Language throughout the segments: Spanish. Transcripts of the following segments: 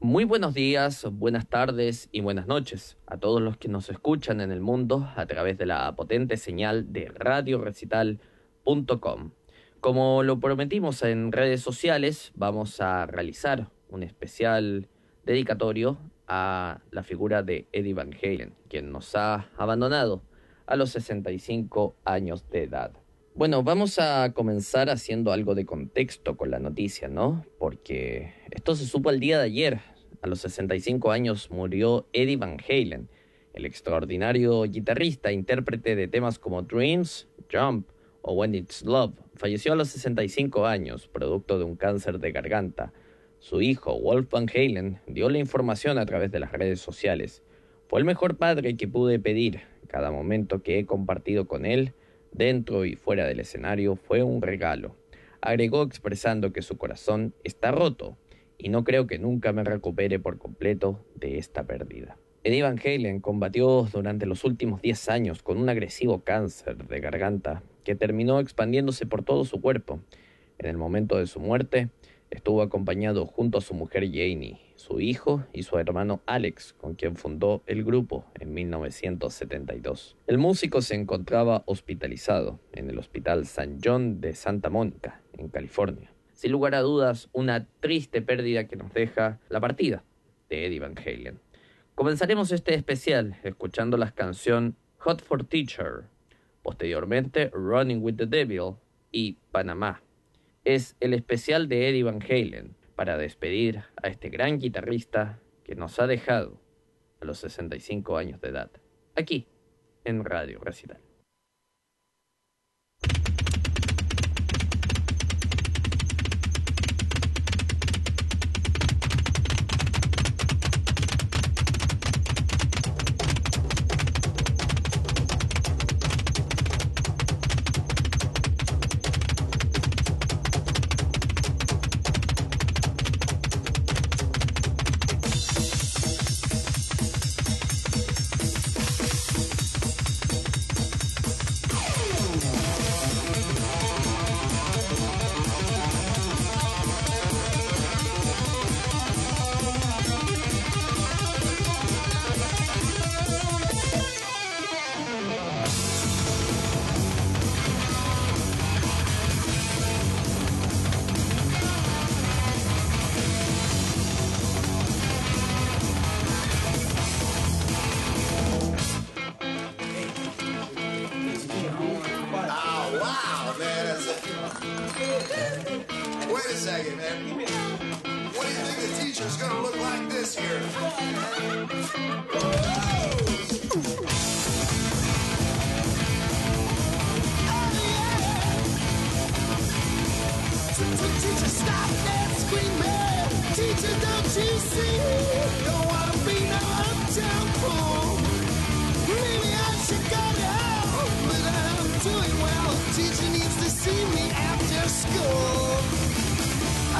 Muy buenos días, buenas tardes y buenas noches a todos los que nos escuchan en el mundo a través de la potente señal de radiorecital.com. Como lo prometimos en redes sociales, vamos a realizar un especial dedicatorio a la figura de Eddie Van Halen, quien nos ha abandonado a los 65 años de edad. Bueno, vamos a comenzar haciendo algo de contexto con la noticia, ¿no? Porque esto se supo el día de ayer. A los 65 años murió Eddie Van Halen, el extraordinario guitarrista intérprete de temas como Dreams, Jump o When It's Love. Falleció a los 65 años, producto de un cáncer de garganta. Su hijo, Wolf Van Halen, dio la información a través de las redes sociales. Fue el mejor padre que pude pedir. Cada momento que he compartido con él dentro y fuera del escenario, fue un regalo. Agregó expresando que su corazón está roto y no creo que nunca me recupere por completo de esta pérdida. Eddie Van Halen combatió durante los últimos 10 años con un agresivo cáncer de garganta que terminó expandiéndose por todo su cuerpo. En el momento de su muerte, estuvo acompañado junto a su mujer Janie, su hijo y su hermano Alex, con quien fundó el grupo en 1972. El músico se encontraba hospitalizado en el Hospital San John de Santa Mónica, en California. Sin lugar a dudas, una triste pérdida que nos deja la partida de Eddie Van Halen. Comenzaremos este especial escuchando la canción Hot for Teacher, posteriormente Running with the Devil y Panamá. Es el especial de Eddie Van Halen, para despedir a este gran guitarrista que nos ha dejado a los 65 años de edad, aquí en Radio Recital. Maggie, man. What do you think the teacher's gonna look like this year? Whoa! Teacher, stop that screaming. Teacher, don't you see? Don't wanna be no uptown fool. Maybe I should go to hell, but I'm doing well. Teacher needs to see me after school.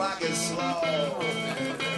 o'clock is slow.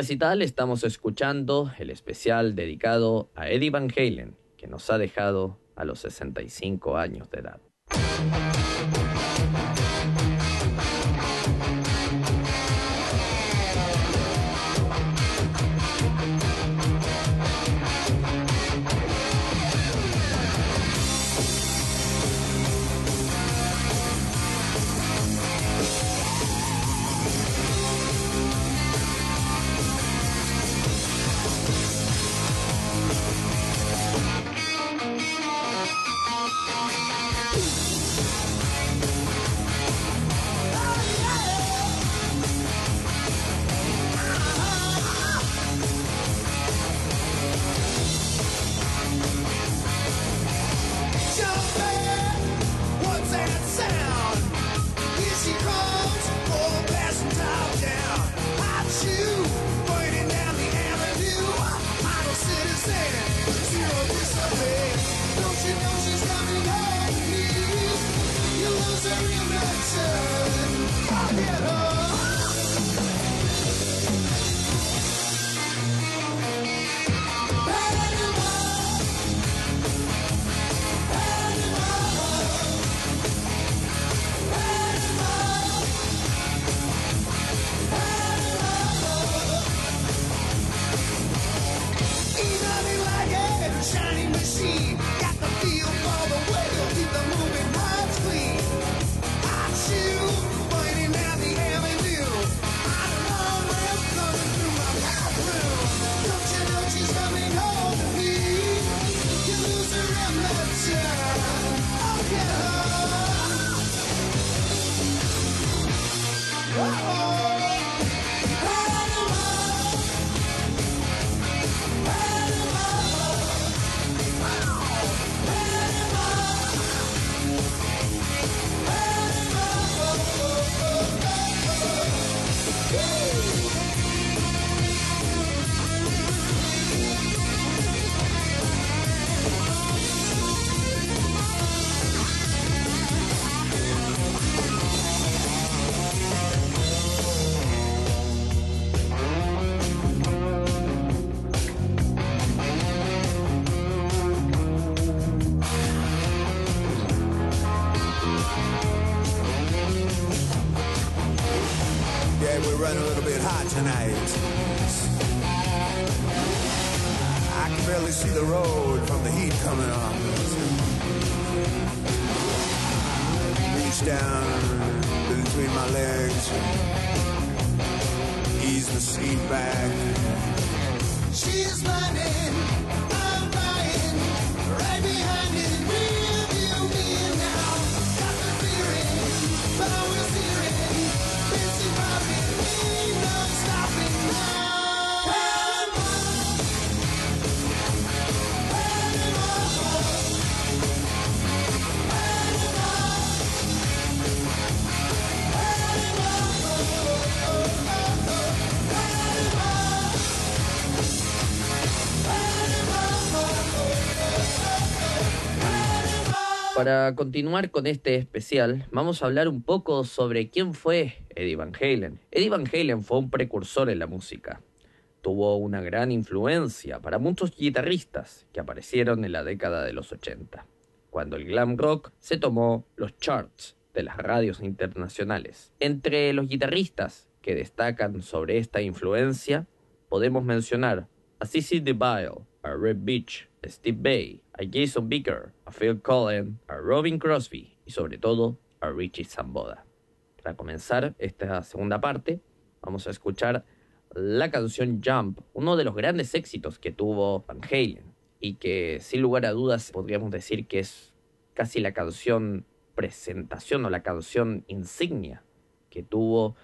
Recital estamos escuchando el especial dedicado a Eddie Van Halen, que nos ha dejado a los 65 años de edad. Para continuar con este especial, vamos a hablar un poco sobre quién fue Eddie Van Halen. Eddie Van Halen fue un precursor en la música. Tuvo una gran influencia para muchos guitarristas que aparecieron en la década de los 80, cuando el glam rock se tomó los charts de las radios internacionales. Entre los guitarristas que destacan sobre esta influencia, podemos mencionar a CC DeVille, a Red Beach, a Steve Bay, a Jason Becker, a Phil Collen, a Robin Crosby y sobre todo a Richie Zamboda. Para comenzar esta segunda parte, vamos a escuchar la canción Jump, uno de los grandes éxitos que tuvo Van Halen y que sin lugar a dudas podríamos decir que es casi la canción presentación o la canción insignia que tuvo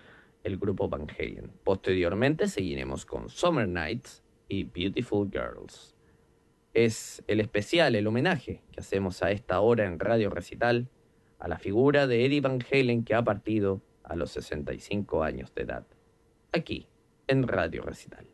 el grupo Van Halen. Posteriormente seguiremos con Summer Nights y Beautiful Girls. Es el especial, el homenaje que hacemos a esta hora en Radio Recital a la figura de Eddie Van Halen que ha partido a los 65 años de edad. Aquí, en Radio Recital.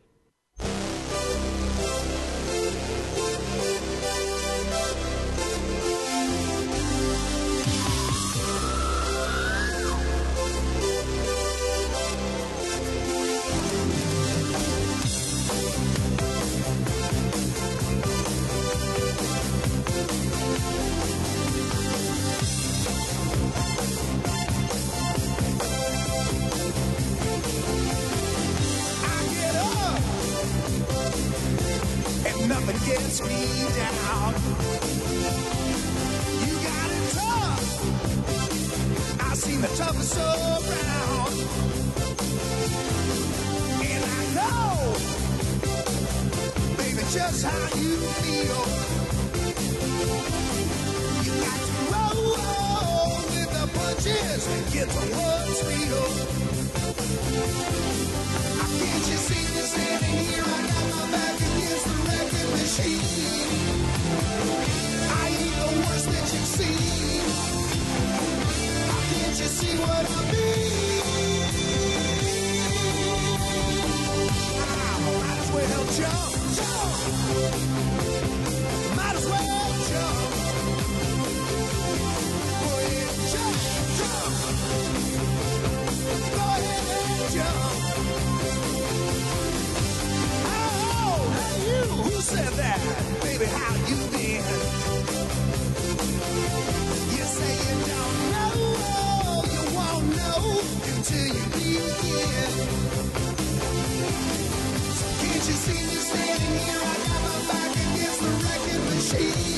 She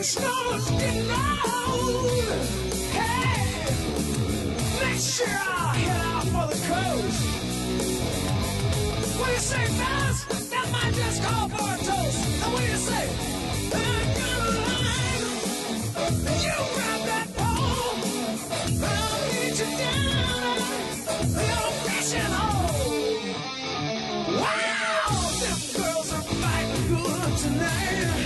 is getting old. Hey, next year I'll head out for the coast. What do you say, fellas? That might just call for a toast. You say? Uh, get a line. You grab that pole. I'll you down. Wow, girls are fighting good tonight.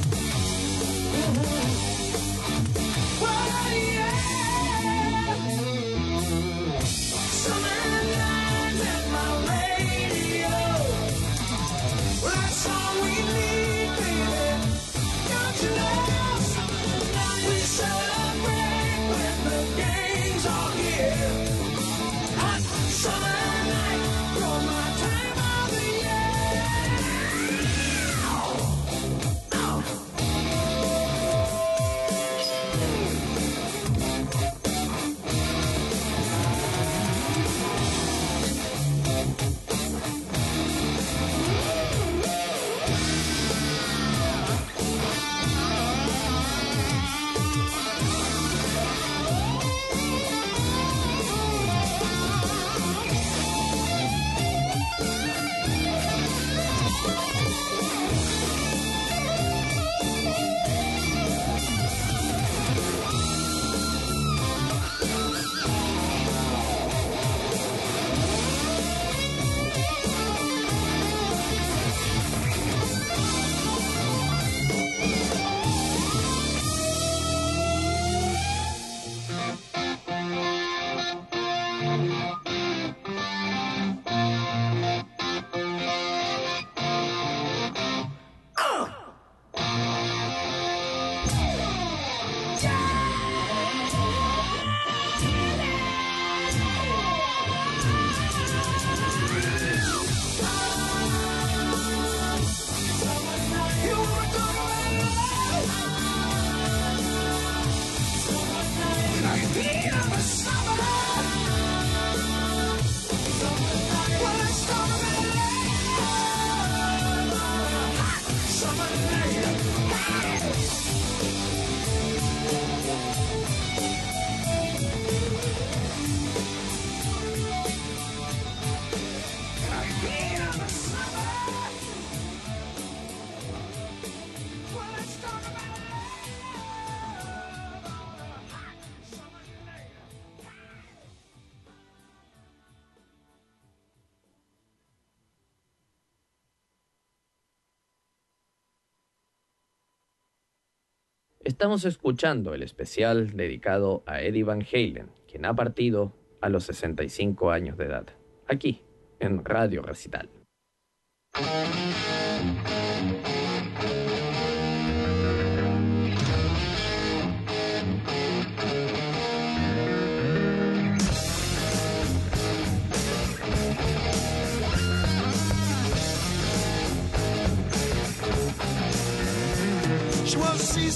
Estamos escuchando el especial dedicado a Eddie Van Halen, quien ha partido a los 65 años de edad, aquí en Radio Recital.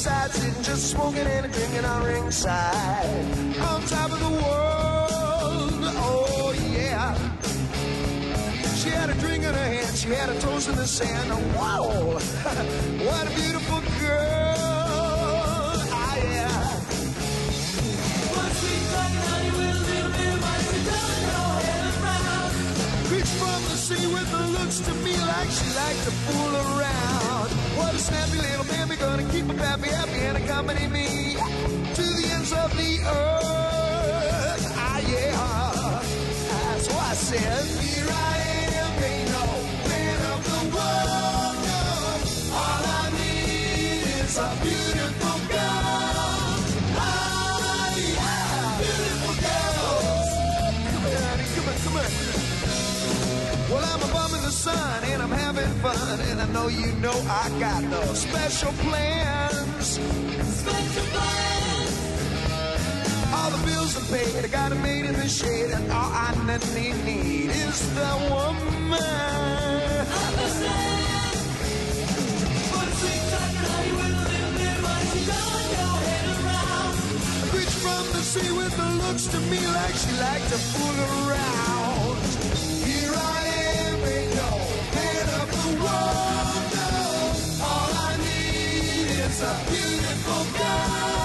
Seaside sitting, just smoking and drinking on ringside. On top of the world, oh yeah. She had a drink in her hand, she had a toast in the sand. Wow, what a beautiful girl, ah yeah. Preach from the see with the looks to me like she liked to fool around. What a snappy little mammy gonna keep her pappy happy and accompany me to the ends of the earth. Ah, yeah. That's why I said, know you know I got those special plans. Special plans. All the bills are paid, I got it made in the shade, and all I need, is the woman. A from the sea with the looks to me like she liked to fool around. Need is a beautiful girl.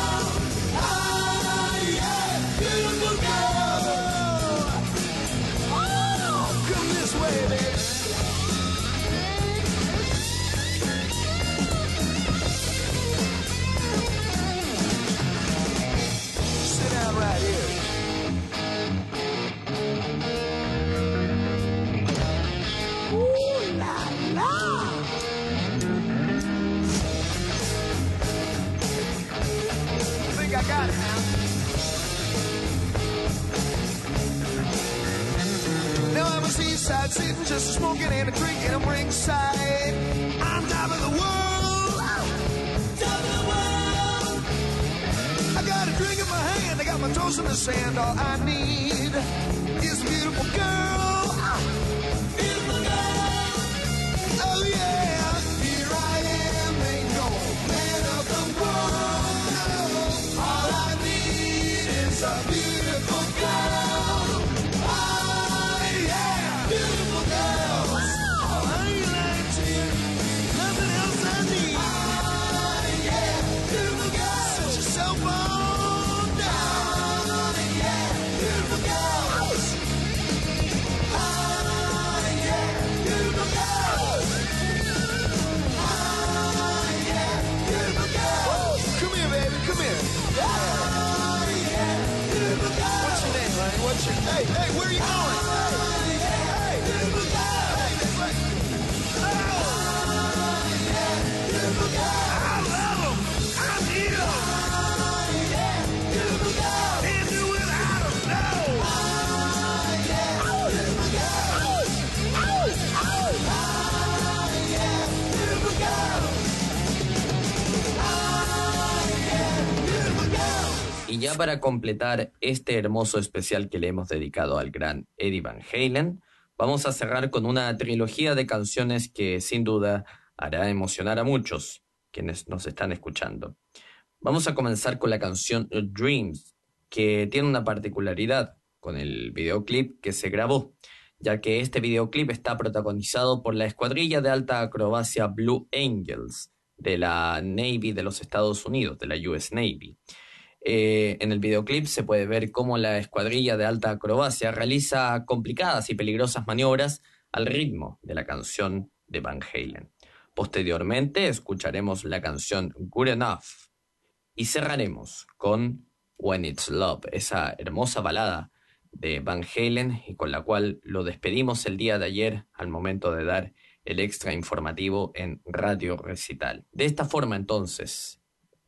Now. I'm a seaside sitting, just smoking and a drinking. I'm ringside. I'm top of the world. Top of the world. I got a drink in my hand, I got my toes in the sand. All I need Hey, where are you going? Ya para completar este hermoso especial que le hemos dedicado al gran Eddie Van Halen, vamos a cerrar con una trilogía de canciones que sin duda hará emocionar a muchos quienes nos están escuchando. Vamos a comenzar con la canción Dreams, que tiene una particularidad con el videoclip que se grabó, ya que este videoclip está protagonizado por la escuadrilla de alta acrobacia Blue Angels de la Navy de los Estados Unidos, de la US Navy. Eh, en el videoclip se puede ver cómo la escuadrilla de alta acrobacia realiza complicadas y peligrosas maniobras al ritmo de la canción de Van Halen. Posteriormente escucharemos la canción Good Enough y cerraremos con When It's Love, esa hermosa balada de Van Halen y con la cual lo despedimos el día de ayer al momento de dar el extra informativo en Radio Recital. De esta forma entonces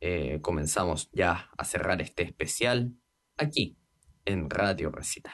eh, comenzamos ya a cerrar este especial aquí en Radio Recital.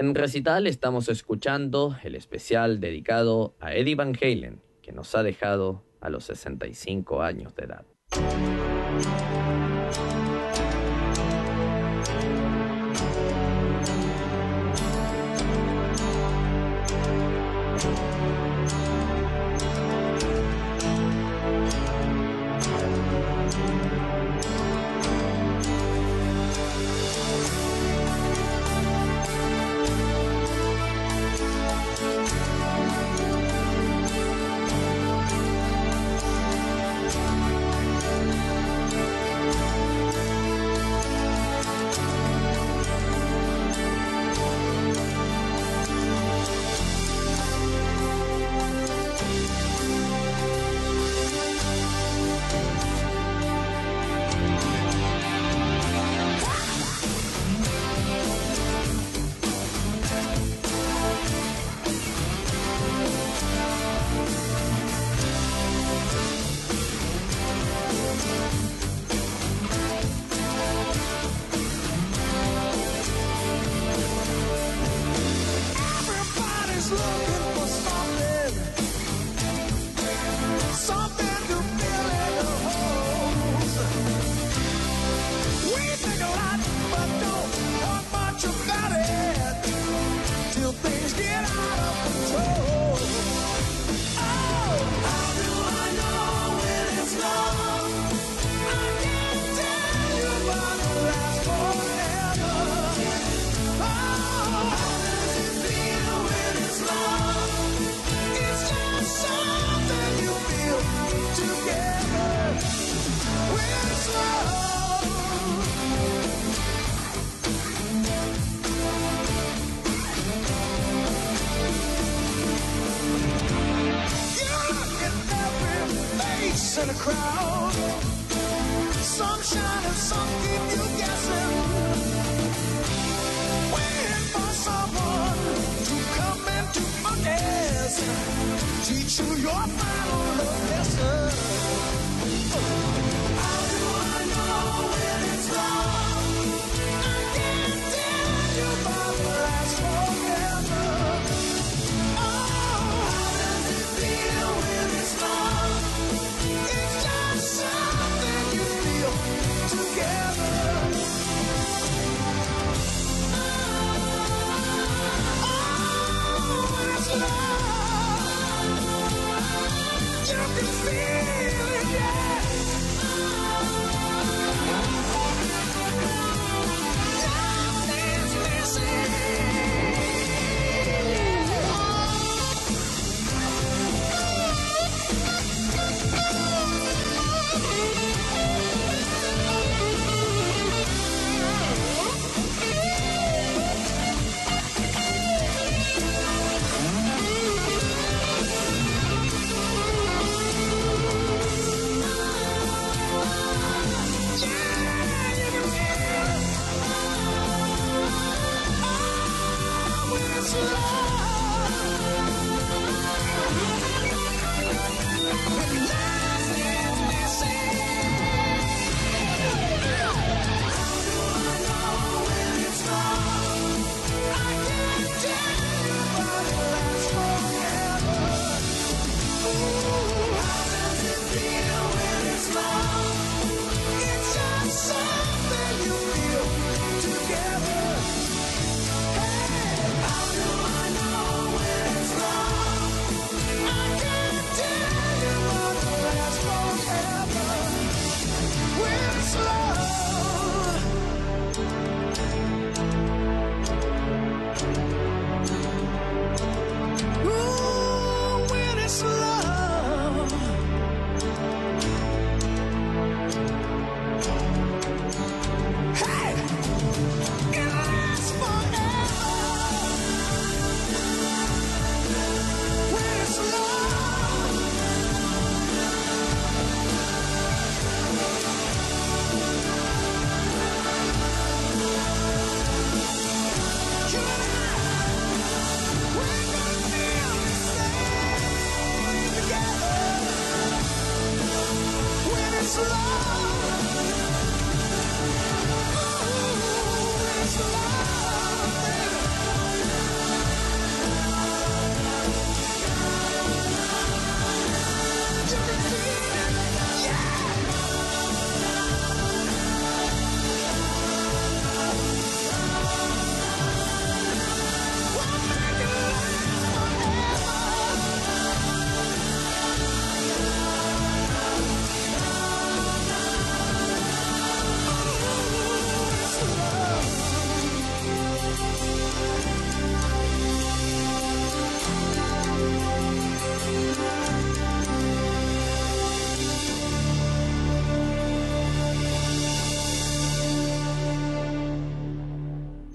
En Recital estamos escuchando el especial dedicado a Eddie Van Halen, que nos ha dejado a los 65 años de edad.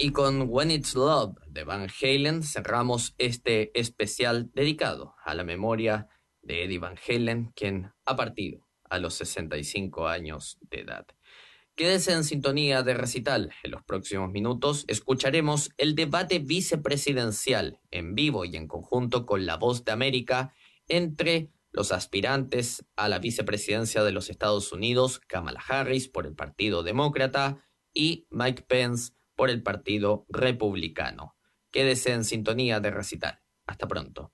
Y con When It's Love de Van Halen cerramos este especial dedicado a la memoria de Eddie Van Halen, quien ha partido a los 65 años de edad. Quédese en sintonía de recital. En los próximos minutos escucharemos el debate vicepresidencial en vivo y en conjunto con La Voz de América entre los aspirantes a la vicepresidencia de los Estados Unidos, Kamala Harris por el Partido Demócrata y Mike Pence por el Partido Republicano. Quédese en sintonía de recital. Hasta pronto.